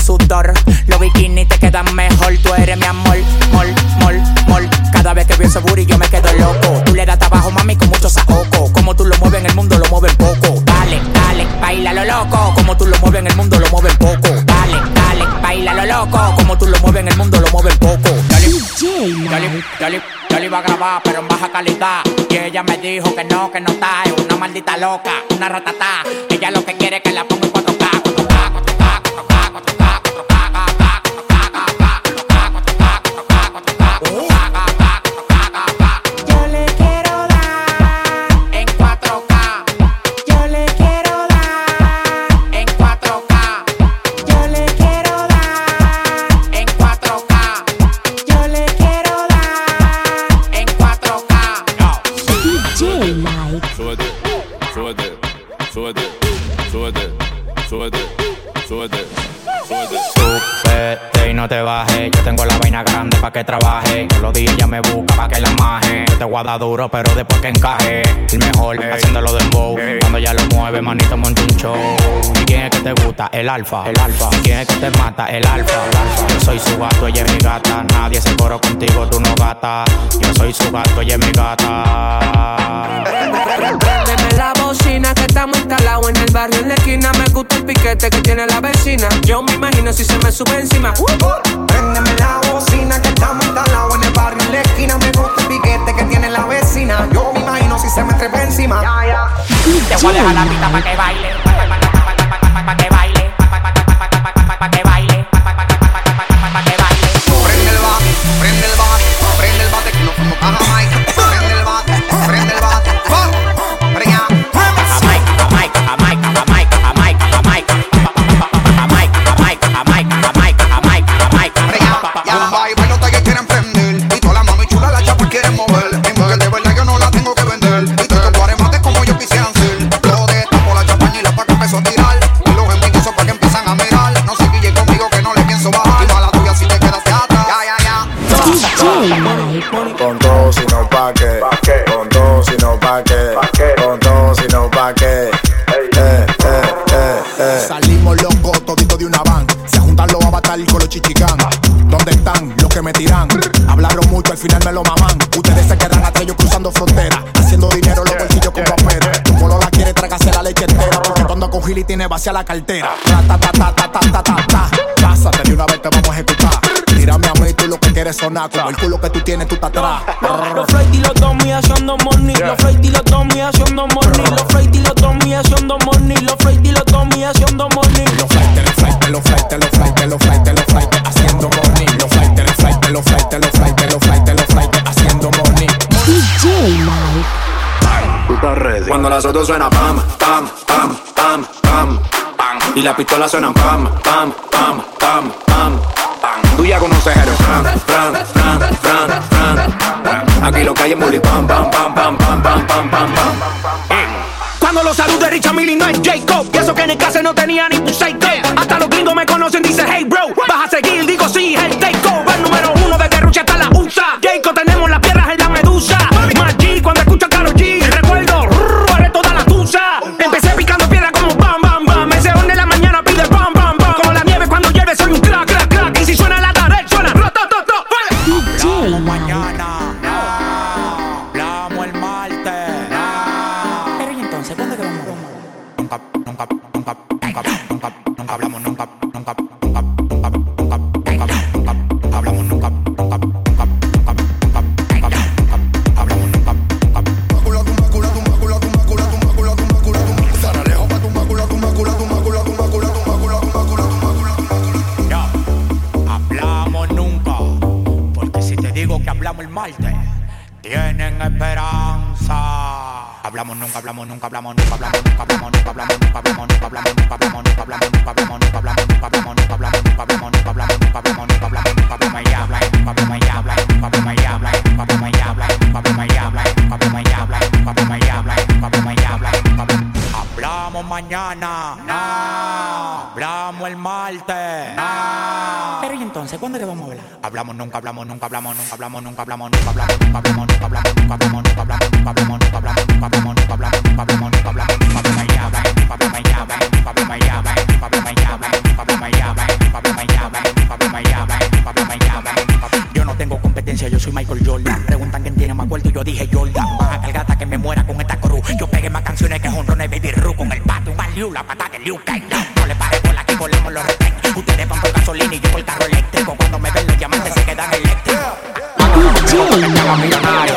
sudor. Los bikinis te quedan mejor, tú eres mi amor, mol, mol, mol. Cada vez que veo ese booty yo me quedo loco. Tú le das trabajo, mami, con mucho saoco. Como tú lo mueves en el mundo, lo mueves poco. Dale, dale, baila lo loco. Como tú lo mueves en el mundo, lo mueves poco. Dale, dale, baila lo loco. Como tú lo mueves en el mundo, lo mueves poco. Dale, dale, dale, dale, iba a grabar, pero en baja calidad. Y ella me dijo que no, que no está. Es una maldita loca, una ratata. Ella lo que quiere es que la ponga en 4K, Súbete, súbete, súbete, súbete, Súbete y no te bajes. Yo tengo la vaina grande pa' que trabaje. Todos los días ya me busca pa' que la maje. Yo te voy a dar duro, pero después que encaje. El mejor haciéndolo de bow. Cuando ya lo mueve, manito, monta un show. ¿Y quién es que te gusta? El alfa. El alfa. ¿Y quién es que te mata? El alfa. El alfa. Yo soy su gato, ella es mi gata. Nadie se coro contigo, tú no gata. Yo soy su gato, ella es mi gata. Bocina que estamos instalados en el barrio en la esquina. Me gusta el piquete que tiene la vecina. Yo me imagino si se me sube encima. Uh, Préndeme la bocina que estamos instalados en el barrio en la esquina. Me gusta el piquete que tiene la vecina. Yo me imagino si se me trepa encima. Te voy a dejar la pista pa' que baile. Salimos locos, todito de una van juntan los avatar con los chichicán. ¿Dónde están los que me tiran? Hablaron mucho, al final me lo maman. Ustedes se quedan atrás cruzando fronteras, haciendo dinero los bolsillos con papel. Tu polo la quiere tragarse la leche entera, porque cuando con Gil y tiene vacía la cartera. Ta, ta, ta, ta, ta, ta, ta, ta. Pásate de una vez, te vamos a ejecutar. Tírame a mí, tú lo que quieres sonar. Como el culo que tú tienes, tú estás atrás. Los Freddy los dos, mi haciendo money. Los Freddy los dos. Flight, los flight, los flight, los flight, los flight, haciendo money. DJ Mike. Cuando las otras suena pam, pam, pam, pam, pam, pam. Y la pistola suena pam, pam, pam, pam, pam, pam. Tú ya conoces el fran, fran, fran, fran, fran. Aquí lo que hay es bully pam, pam, pam, pam, pam, pam, pam, pam, pam. Cuando los salude Richard Millie no es Jacob. Y eso que en el caso no tenía ni tu psycho. Manana. Hablamos nunca, hablamos nunca, hablamos nunca, hablamos nunca, hablamos nunca, hablamos hablamos nunca, hablamos hablamos nunca, hablamos hablamos nunca, hablamos nunca, hablamos nunca, hablamos nunca, hablamos nunca, hablamos nunca, hablamos nunca, hablamos nunca, hablamos nunca, hablamos nunca, hablamos nunca, hablamos nunca, hablamos nunca, hablamos hablamos hablamos hablamos- Hablamos. Hablamos. Hablamos hablamos, hablamos, hablamos, hablamos, hablamos, hablamos, hablamos, hablamos, hablamos, hablamos, hablamos, hablamos, hablamos. Yo no tengo competencia, yo soy Michael Jordan. Preguntan quién tiene más vuelto y yo dije Jordan. Baja cargata que me muera con esta cruz. Yo pegué más canciones que Honrón y Baby Ru con el pato, un Liu, la pata de Liu. No le pare bola que volemos los. Ustedes van por gasolina y yo por carro eléctrico. DJ Mike. millonario.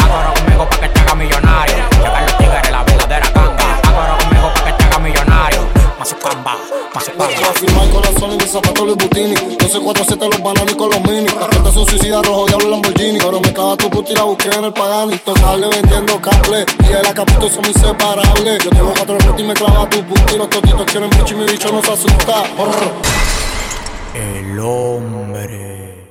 Agora conmigo pa' que te haga millonario. Llegar los tigres, la verdadera ganga. Agora conmigo pa' que te haga millonario. Mazucamba, mazucamba. Voy a firmar con la Sony y mis zapatos Louis Butini 12, 4, 7 los bananos y con los mini Las cartas son suicidas, rojo diablo Lamborghini Pero me caga tu puta y la busqué en el Pagani Tocarle vendiendo cable Y el acapito son inseparables Yo tengo cuatro retos y me clava tu puta Y los totitos quieren bicho y mi bicho no se asusta. El hombre.